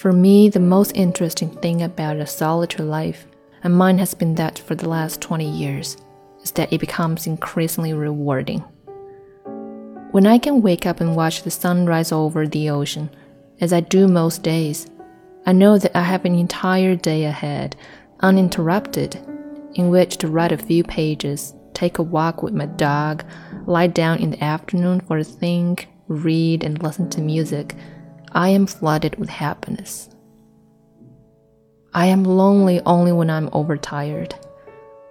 For me, the most interesting thing about a solitary life, and mine has been that for the last 20 years, is that it becomes increasingly rewarding. When I can wake up and watch the sun rise over the ocean, as I do most days, I know that I have an entire day ahead, uninterrupted, in which to write a few pages, take a walk with my dog, lie down in the afternoon for a think, read, and listen to music I am flooded with happiness. I am lonely only when I'm overtired,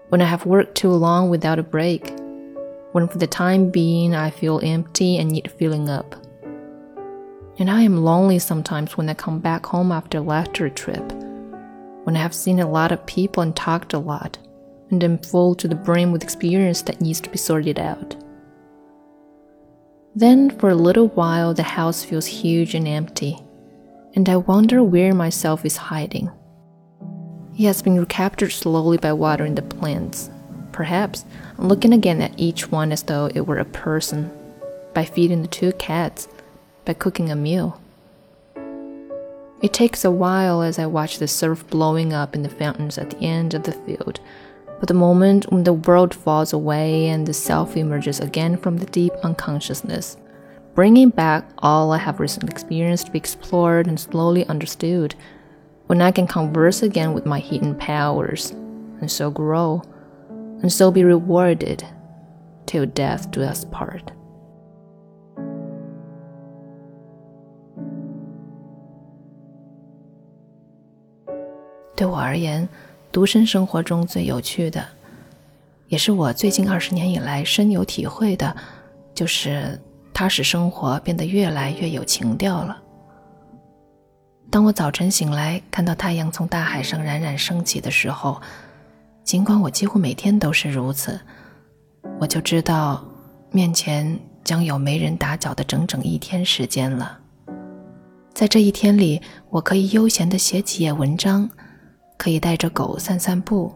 when I have worked too long without a break, when for the time being I feel empty and need filling up. And I am lonely sometimes when I come back home after a lecture trip, when I have seen a lot of people and talked a lot, and am full to the brim with experience that needs to be sorted out. Then, for a little while, the house feels huge and empty, and I wonder where myself is hiding. He has been recaptured slowly by watering the plants. Perhaps looking again at each one as though it were a person, by feeding the two cats, by cooking a meal. It takes a while as I watch the surf blowing up in the fountains at the end of the field but the moment when the world falls away and the self emerges again from the deep unconsciousness, bringing back all I have recently experienced to be explored and slowly understood, when I can converse again with my hidden powers, and so grow, and so be rewarded, till death do us part. 独身生活中最有趣的，也是我最近二十年以来深有体会的，就是它使生活变得越来越有情调了。当我早晨醒来，看到太阳从大海上冉冉升起的时候，尽管我几乎每天都是如此，我就知道面前将有没人打搅的整整一天时间了。在这一天里，我可以悠闲地写几页文章。可以带着狗散散步，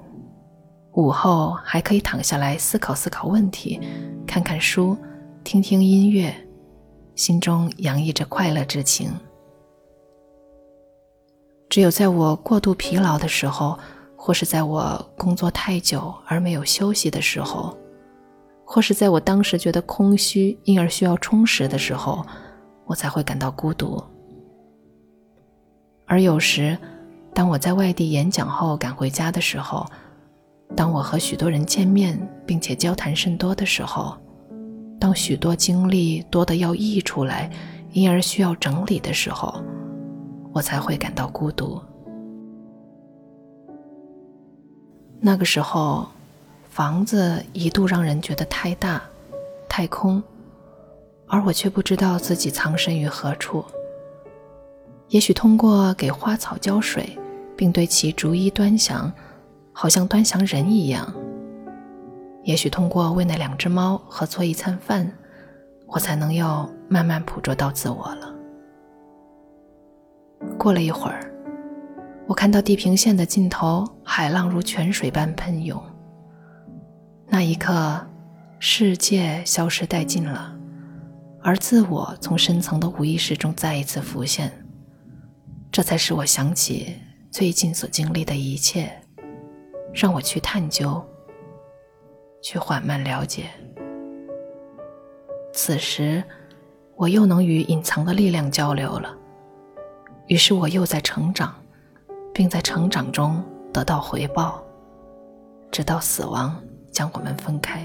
午后还可以躺下来思考思考问题，看看书，听听音乐，心中洋溢着快乐之情。只有在我过度疲劳的时候，或是在我工作太久而没有休息的时候，或是在我当时觉得空虚，因而需要充实的时候，我才会感到孤独。而有时，当我在外地演讲后赶回家的时候，当我和许多人见面并且交谈甚多的时候，当许多经历多得要溢出来，因而需要整理的时候，我才会感到孤独。那个时候，房子一度让人觉得太大、太空，而我却不知道自己藏身于何处。也许通过给花草浇水。并对其逐一端详，好像端详人一样。也许通过喂那两只猫和做一餐饭，我才能又慢慢捕捉到自我了。过了一会儿，我看到地平线的尽头，海浪如泉水般喷涌。那一刻，世界消失殆尽了，而自我从深层的无意识中再一次浮现。这才使我想起。最近所经历的一切，让我去探究，去缓慢了解。此时，我又能与隐藏的力量交流了。于是我又在成长，并在成长中得到回报，直到死亡将我们分开。